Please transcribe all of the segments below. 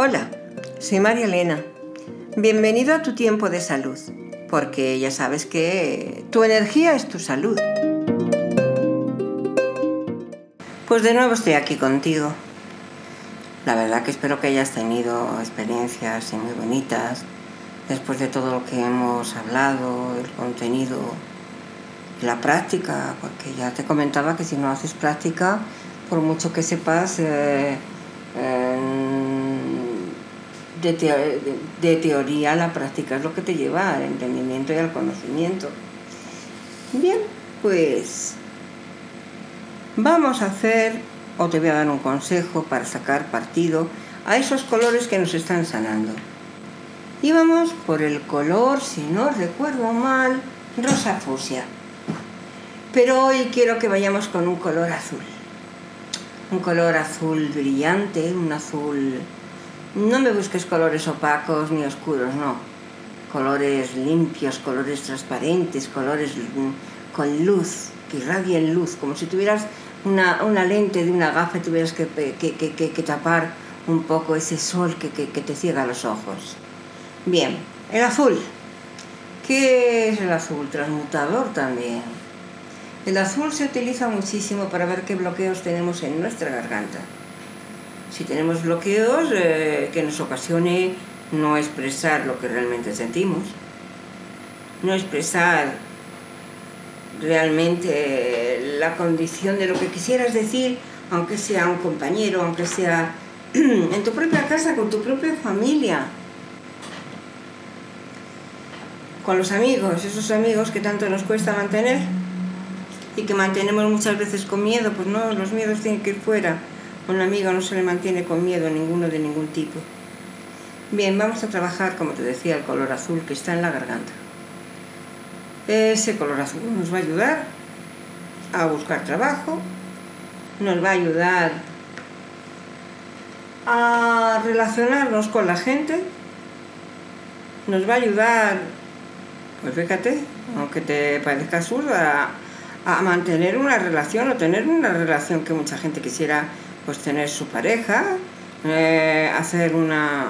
Hola, soy María Elena. Bienvenido a tu tiempo de salud, porque ya sabes que tu energía es tu salud. Pues de nuevo estoy aquí contigo. La verdad que espero que hayas tenido experiencias muy bonitas después de todo lo que hemos hablado, el contenido la práctica, porque ya te comentaba que si no haces práctica, por mucho que sepas eh, de, teoría, la práctica es lo que te lleva al entendimiento y al conocimiento. Bien, pues vamos a hacer, o te voy a dar un consejo para sacar partido a esos colores que nos están sanando. Y vamos por el color, si no recuerdo mal, rosa fusia. Pero hoy quiero que vayamos con un color azul. Un color azul brillante, un azul... No me busques colores opacos ni oscuros, no. Colores limpios, colores transparentes, colores con luz, que irradien luz, como si tuvieras una, lente de una gafa y tuvieras que, que, tapar un poco ese sol que, te ciega los ojos. Bien, el azul. ¿Qué es el azul? Transmutador también el azul se utiliza muchísimo para ver qué bloqueos tenemos en nuestra garganta. Si tenemos bloqueos eh, que nos ocasione no expresar lo que realmente sentimos, no expresar realmente la condición de lo que quisieras decir, aunque sea un compañero, aunque sea en tu propia casa, con tu propia familia, con los amigos, esos amigos que tanto nos cuesta mantener y que mantenemos muchas veces con miedo, pues no, los miedos tienen que ir fuera. Un amigo no se le mantiene con miedo ninguno de ningún tipo. Bien, vamos a trabajar, como te decía, el color azul que está en la garganta. Ese color azul nos va a ayudar a buscar trabajo, nos va a ayudar a relacionarnos con la gente, nos va a ayudar, pues fíjate, aunque te parezca absurda, a mantener una relación o tener una relación que mucha gente quisiera pues tener su pareja, eh, hacer una,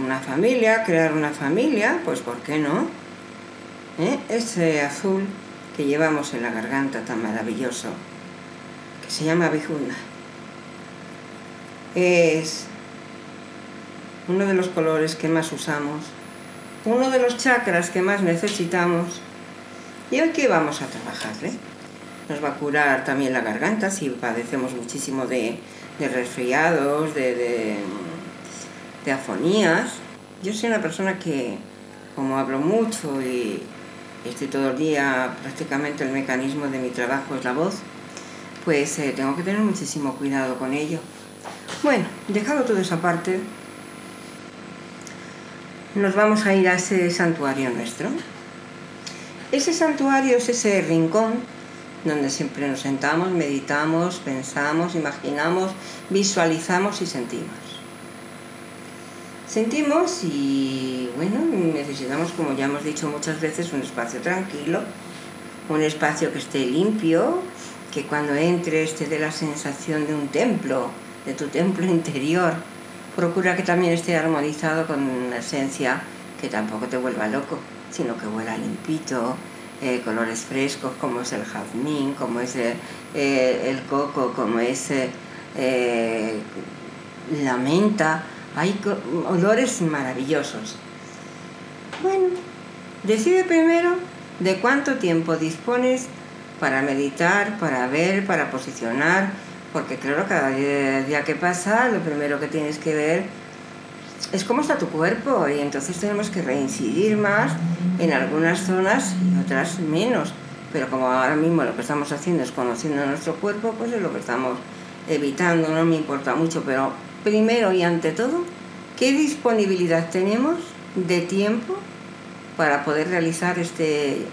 una familia, crear una familia, pues ¿por qué no? ¿Eh? Ese azul que llevamos en la garganta tan maravilloso, que se llama bijunda, es uno de los colores que más usamos, uno de los chakras que más necesitamos ¿Y hoy qué vamos a trabajarle? Nos va a curar también la garganta si padecemos muchísimo de, resfriados, de, de, afonías. Yo soy una persona que, como hablo mucho y estoy todo el día, prácticamente el mecanismo de mi trabajo es la voz, pues eh, tengo que tener muchísimo cuidado con ello. Bueno, dejado toda esa parte, nos vamos a ir a ese santuario nuestro. Ese santuario es ese rincón donde siempre nos sentamos, meditamos, pensamos, imaginamos, visualizamos y sentimos. Sentimos y bueno, necesitamos, como ya hemos dicho muchas veces, un espacio tranquilo, un espacio que esté limpio, que cuando entres te dé la sensación de un templo, de tu templo interior. Procura que también esté armonizado con una esencia que tampoco te vuelva loco sino que huela limpito, eh, colores frescos como es el jazmín, como es eh, el, coco, como es eh, la menta. Hay olores maravillosos. Bueno, decide primero de cuánto tiempo dispones para meditar, para ver, para posicionar, porque claro, cada día que pasa, lo primero que tienes que ver es cómo está tu cuerpo y entonces tenemos que reincidir más en algunas zonas y otras menos. Pero como ahora mismo lo que estamos haciendo es conociendo nuestro cuerpo, pues es lo que estamos evitando, no me importa mucho, pero primero y ante todo, ¿qué disponibilidad tenemos de tiempo para poder realizar este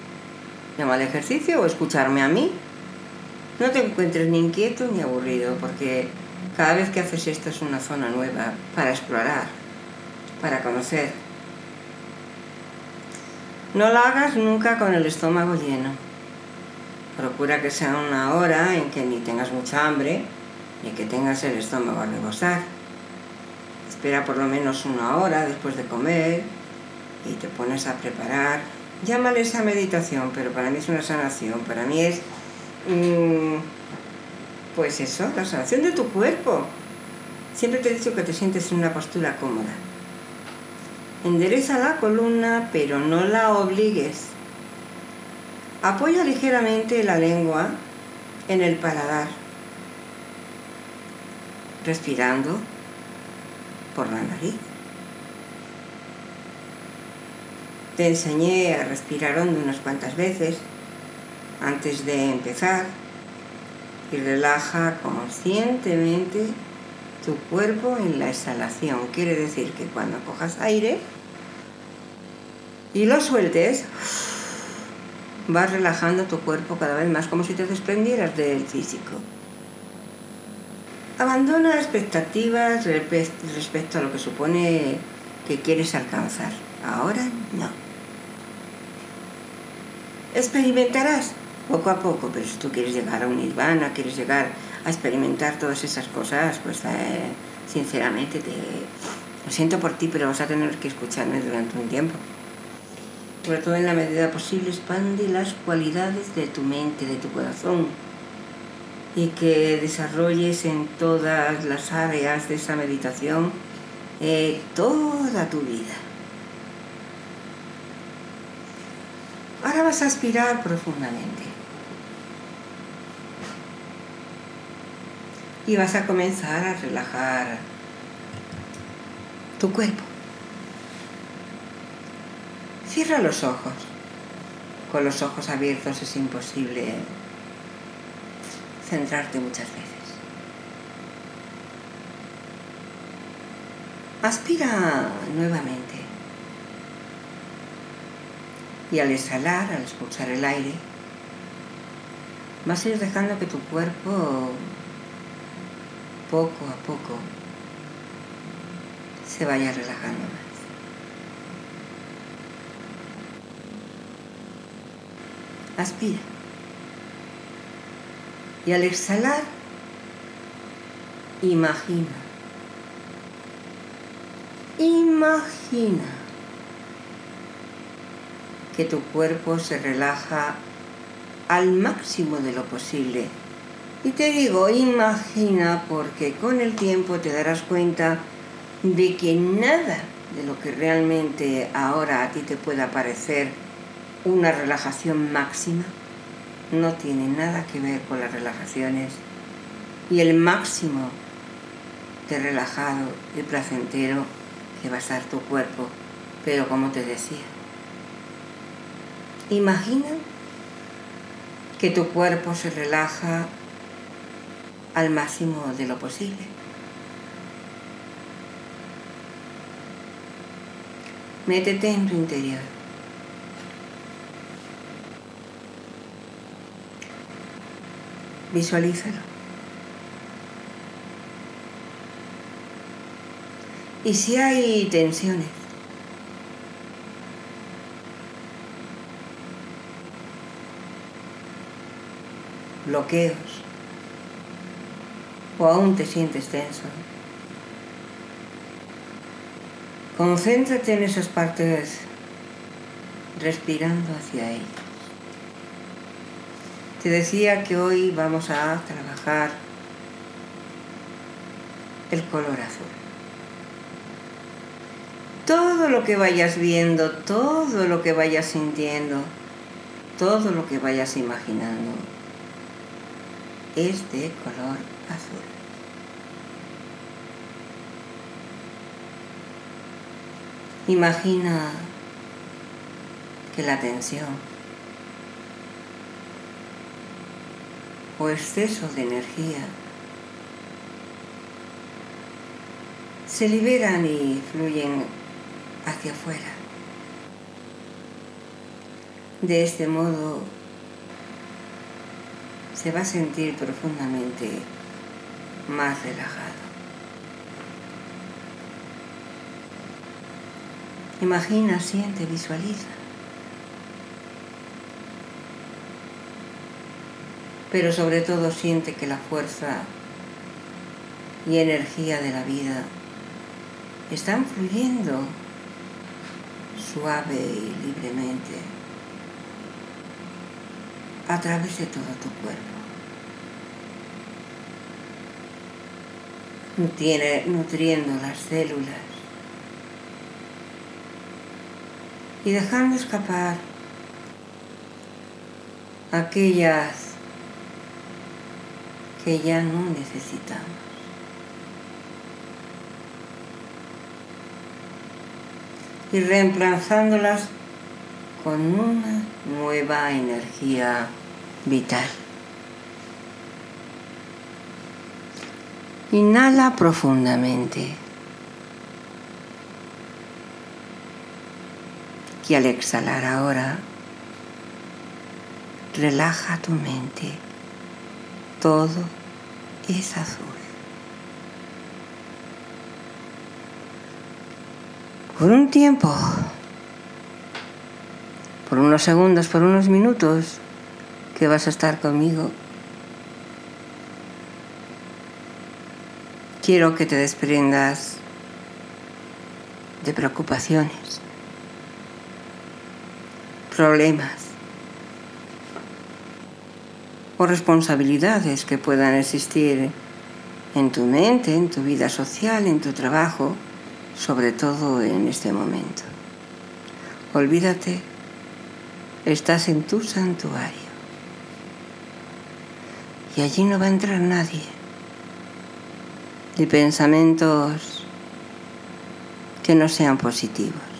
llamado ejercicio o escucharme a mí? No te encuentres ni inquieto ni aburrido, porque cada vez que haces esto es una zona nueva para explorar para conocer. No lo hagas nunca con el estómago lleno. Procura que sea una hora en que ni tengas mucha hambre ni que tengas el estómago a rebosar. Espera por lo menos una hora después de comer y te pones a preparar. Llámale esa meditación, pero para mí es una sanación, para mí es, mm, pues eso, la sanación de tu cuerpo. Siempre te he dicho que te sientes en una postura cómoda. Endereza la columna, pero no la obligues. Apoya ligeramente la lengua en el paladar, respirando por la nariz. Te enseñé a respirar hondo unas cuantas veces antes de empezar y relaja conscientemente tu cuerpo en la exhalación. Quiere decir que cuando cojas aire y lo sueltes, vas relajando tu cuerpo cada vez más, como si te desprendieras del físico. Abandona expectativas respecto a lo que supone que quieres alcanzar. Ahora no. Experimentarás poco a poco, pero si tú quieres llegar a un nirvana, quieres llegar a experimentar todas esas cosas, pues eh, sinceramente te lo siento por ti, pero vas a tener que escucharme durante un tiempo sobre todo en la medida posible, expande las cualidades de tu mente, de tu corazón, y que desarrolles en todas las áreas de esa meditación eh, toda tu vida. Ahora vas a aspirar profundamente. Y vas a comenzar a relajar tu cuerpo. Cierra los ojos. Con los ojos abiertos es imposible centrarte muchas veces. Aspira nuevamente. Y al exhalar, al expulsar el aire, vas a ir dejando que tu cuerpo poco a poco se vaya relajando más. Aspira. Y al exhalar, imagina. Imagina que tu cuerpo se relaja al máximo de lo posible. Y te digo, imagina porque con el tiempo te darás cuenta de que nada de lo que realmente ahora a ti te pueda parecer una relajación máxima no tiene nada que ver con las relajaciones y el máximo de relajado y placentero que va a estar tu cuerpo. Pero como te decía, imagina que tu cuerpo se relaja al máximo de lo posible. Métete en tu interior. Visualízalo. Y si hay tensiones, bloqueos, o aún te sientes tenso, concéntrate en esas partes respirando hacia ellas. Te decía que hoy vamos a trabajar el color azul. Todo lo que vayas viendo, todo lo que vayas sintiendo, todo lo que vayas imaginando es de color azul. Imagina que la tensión o exceso de energía se liberan y fluyen hacia afuera. De este modo se va a sentir profundamente más relajado. Imagina, siente, visualiza. pero sobre todo siente que la fuerza y energía de la vida están fluyendo suave y libremente a través de todo tu cuerpo. nutriendo las células y dejando escapar aquellas que ya no necesitamos. Y reemplazándolas con una nueva energía vital. Inhala profundamente. Y al exhalar ahora, relaja tu mente. Todo es azul. Por un tiempo, por unos segundos, por unos minutos, que vas a estar conmigo, quiero que te desprendas de preocupaciones, problemas o responsabilidades que puedan existir en tu mente, en tu vida social, en tu trabajo, sobre todo en este momento. Olvídate, estás en tu santuario y allí no va a entrar nadie y pensamientos que no sean positivos.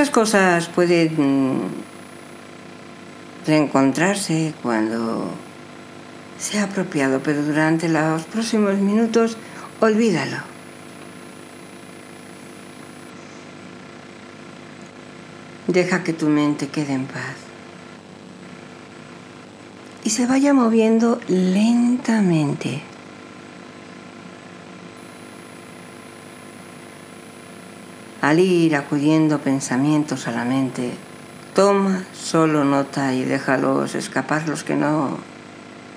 Esas cosas pueden reencontrarse cuando sea apropiado, pero durante los próximos minutos olvídalo. Deja que tu mente quede en paz y se vaya moviendo lentamente. Al ir acudiendo pensamientos a la mente, toma solo nota y déjalos escapar los que no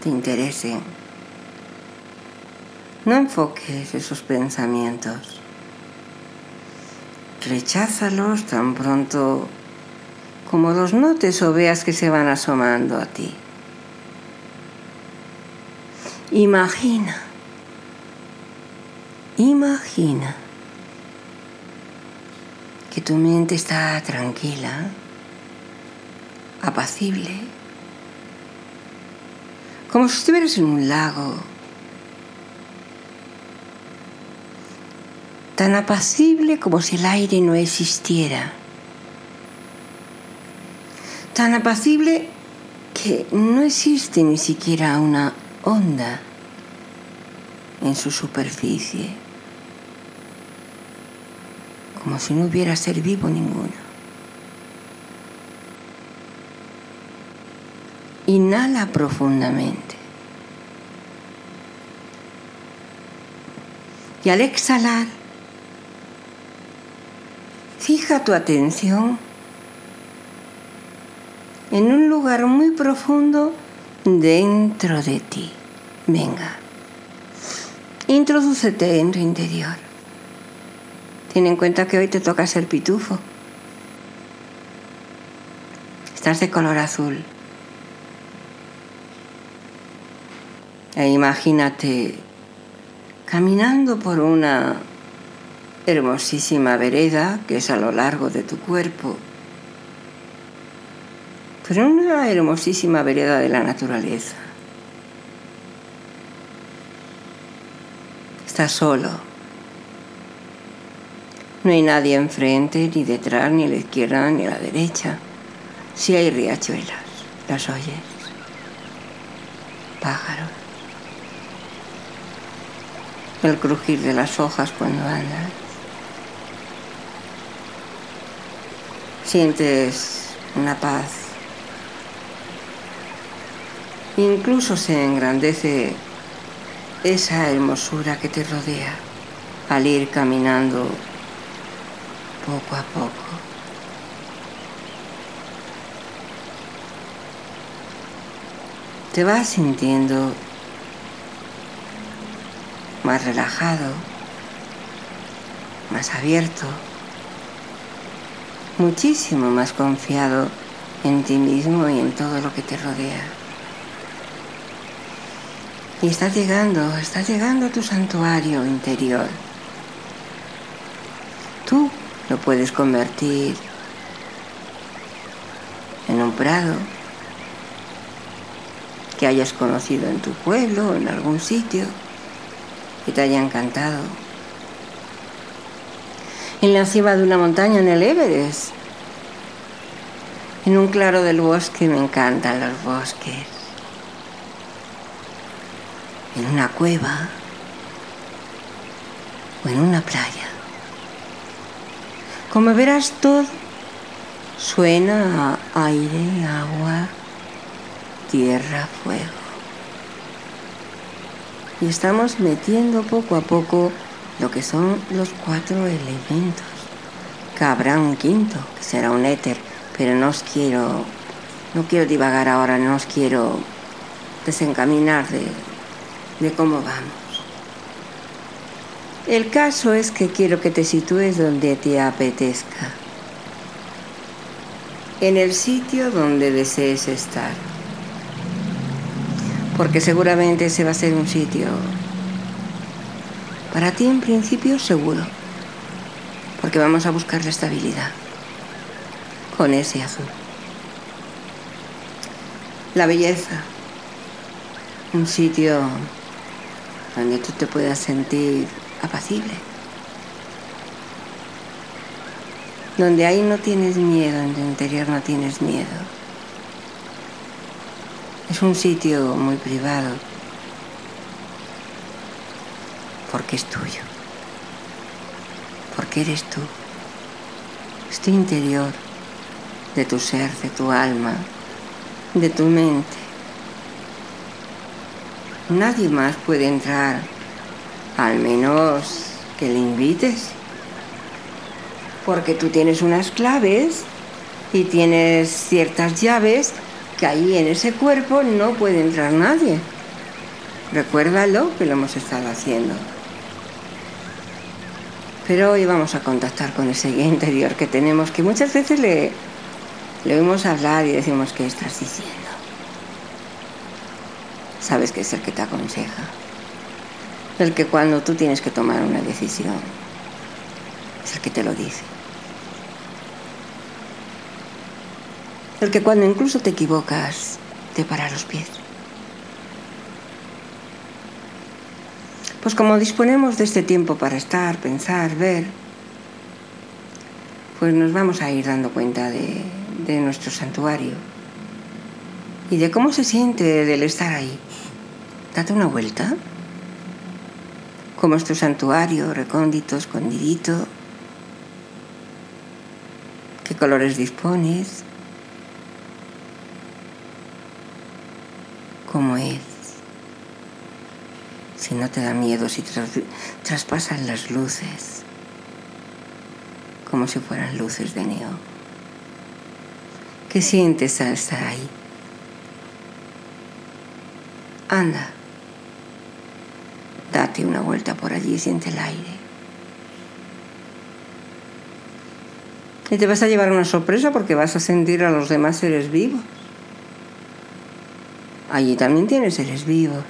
te interesen. No enfoques esos pensamientos. Recházalos tan pronto como los notes o veas que se van asomando a ti. Imagina, imagina que tu mente está tranquila, apacible, como si estuvieras en un lago, tan apacible como si el aire no existiera, tan apacible que no existe ni siquiera una onda en su superficie, como si no hubiera ser vivo ninguno. Inhala profundamente. Y al exhalar, fija tu atención en un lugar muy profundo dentro de ti. Venga, introdúcete en tu interior. Ten en cuenta que hoy te toca ser pitufo. Estás de color azul. E imagínate caminando por una hermosísima vereda que es a lo largo de tu cuerpo pero una hermosísima vereda de la naturaleza. Estás solo. No hay nadie enfrente, ni detrás, ni a la izquierda, ni a la derecha. Sí hay riachuelas, las oyes. Pájaros. El crujir de las hojas cuando andas. Sientes una paz Incluso se engrandece esa hermosura que te rodea al ir caminando poco a poco. Te vas sintiendo más relajado, más abierto, muchísimo más confiado en ti mismo y en todo lo que te rodea. Y estás llegando, estás llegando a tu santuario interior. Tú lo puedes convertir en un prado que hayas conocido en tu pueblo o en algún sitio que te haya encantado. En la cima de una montaña en el Everest. En un claro del bosque me encantan los bosques. En una cueva o en una playa. Como verás todo suena a aire, agua, tierra, fuego. Y estamos metiendo poco a poco lo que son los cuatro elementos. Que habrá un quinto, que será un éter, pero no os quiero, no quiero divagar ahora, no os quiero desencaminar de, de cómo vamos. El caso es que quiero que te sitúes donde te apetezca, en el sitio donde desees estar. Porque seguramente ese va a ser un sitio para ti en principio seguro, porque vamos a buscar la estabilidad con ese azul. La belleza, un sitio donde tú te puedas sentir apacible, donde ahí no tienes miedo, en tu interior no tienes miedo. Es un sitio muy privado porque es tuyo, porque eres tú, es tu interior, de tu ser, de tu alma, de tu mente. Nadie más puede entrar, al menos que le invites, porque tú tienes unas claves y tienes ciertas llaves que ahí en ese cuerpo no puede entrar nadie. Recuérdalo que lo hemos estado haciendo. Pero hoy vamos a contactar con ese guía interior que tenemos, que muchas veces le, le oímos hablar y decimos, ¿qué estás diciendo? Sabes que es el que te aconseja. El que cuando tú tienes que tomar una decisión, es el que te lo dice. el que cuando incluso te equivocas te para los pies. Pues como disponemos de este tiempo para estar, pensar, ver, pues nos vamos a ir dando cuenta de, nuestro santuario y de cómo se siente del estar ahí. Date una vuelta. Como es tu santuario, recóndito, escondidito. ¿Qué colores dispones? cómo es. Si no te da miedo, si traspasan las luces como si fueran luces de neón. ¿Qué sientes al estar ahí? Anda, date una vuelta por allí y siente el aire. Y te vas a llevar una sorpresa porque vas a sentir a los demás seres vivos. Allí también tienes seres vivos.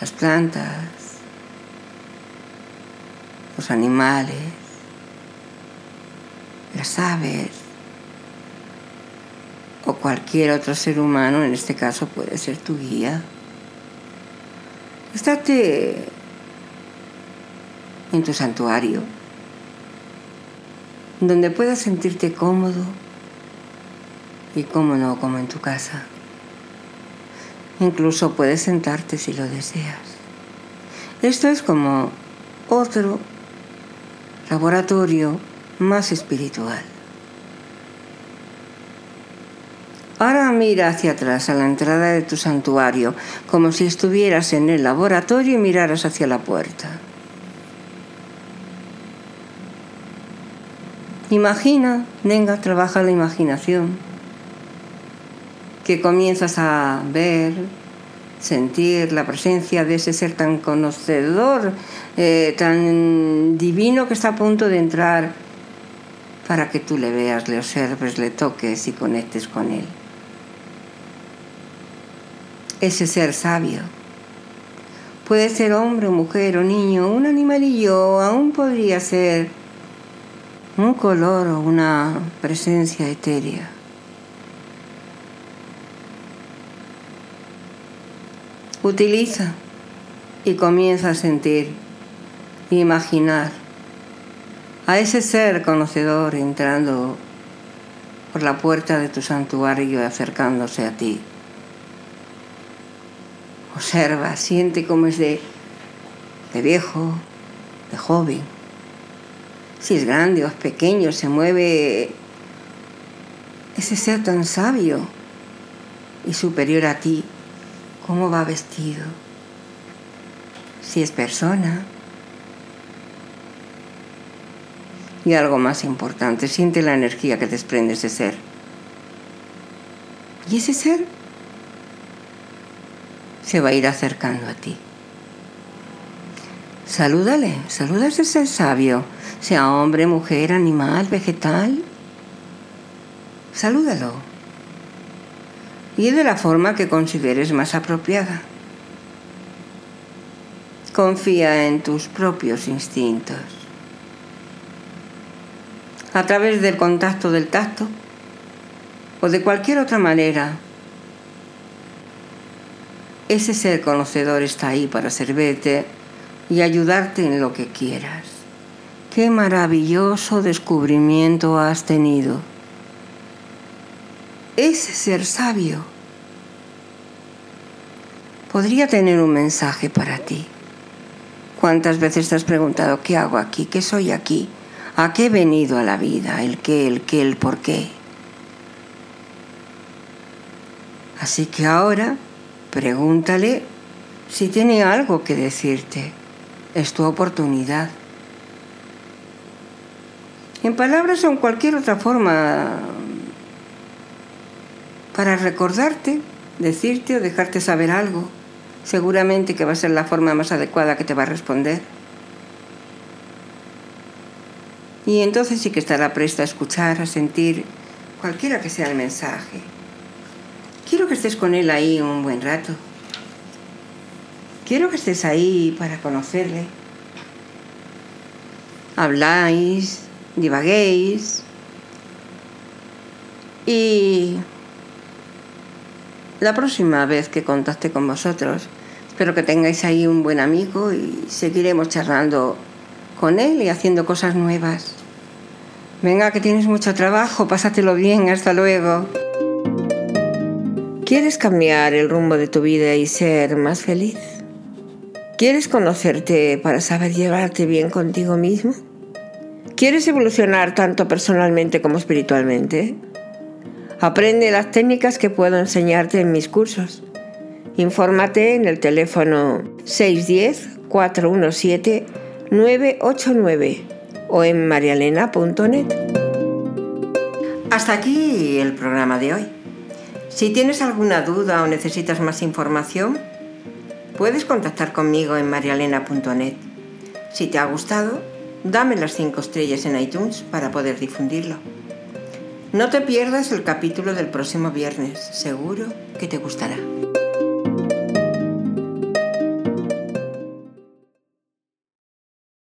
Las plantas, los animales, las aves o cualquier otro ser humano, en este caso puede ser tu guía. Estate en tu santuario, donde puedas sentirte cómodo y cómo no, como en tu casa. Incluso puedes sentarte si lo deseas. Esto es como otro laboratorio más espiritual. Ahora mira hacia atrás, a la entrada de tu santuario, como si estuvieras en el laboratorio y miraras hacia la puerta. Imagina, venga, trabaja la imaginación que comienzas a ver sentir la presencia de ese ser tan conocedor, eh, tan divino que está a punto de entrar para que tú le veas, le observes, le toques y conectes con él. Ese ser sabio. Puede ser hombre o mujer o niño, un animalillo, aún podría ser un color o una presencia etérea. Utiliza y comienza a sentir, imaginar a ese ser conocedor entrando por la puerta de tu santuario y acercándose a ti. Observa, siente cómo es de, de viejo, de joven. Si es grande o es pequeño, se mueve ese ser tan sabio y superior a ti cómo va vestido, si es persona. Y algo más importante, siente la energía que desprende ese ser. Y ese ser se va a ir acercando a ti. Salúdale, saluda a ese sabio, sea hombre, mujer, animal, vegetal. Salúdalo y de la forma que consideres más apropiada. Confía en tus propios instintos. A través del contacto del tacto o de cualquier otra manera, ese ser conocedor está ahí para servirte y ayudarte en lo que quieras. Qué maravilloso descubrimiento has tenido ese ser sabio podría tener un mensaje para ti. ¿Cuántas veces te has preguntado qué hago aquí? ¿Qué soy aquí? ¿A qué he venido a la vida? ¿El qué? ¿El qué? ¿El por qué? Así que ahora pregúntale si tiene algo que decirte. Es tu oportunidad. En palabras o en cualquier otra forma para recordarte, decirte o dejarte saber algo. Seguramente que va a ser la forma más adecuada que te va a responder. Y entonces sí que estará presta a escuchar, a sentir cualquiera que sea el mensaje. Quiero que estés con él ahí un buen rato. Quiero que estés ahí para conocerle. Habláis, divaguéis y la próxima vez que contacte con vosotros. Espero que tengáis ahí un buen amigo y seguiremos charlando con él y haciendo cosas nuevas. Venga, que tienes mucho trabajo, pásatelo bien, hasta luego. ¿Quieres cambiar el rumbo de tu vida y ser más feliz? ¿Quieres conocerte para saber llevarte bien contigo mismo? ¿Quieres evolucionar tanto personalmente como espiritualmente? Aprende las técnicas que puedo enseñarte en mis cursos. Infórmate en el teléfono 610-417-989 o en marialena.net. Hasta aquí el programa de hoy. Si tienes alguna duda o necesitas más información, puedes contactar conmigo en marialena.net. Si te ha gustado, dame las 5 estrellas en iTunes para poder difundirlo. No te pierdas el capítulo del próximo viernes, seguro que te gustará.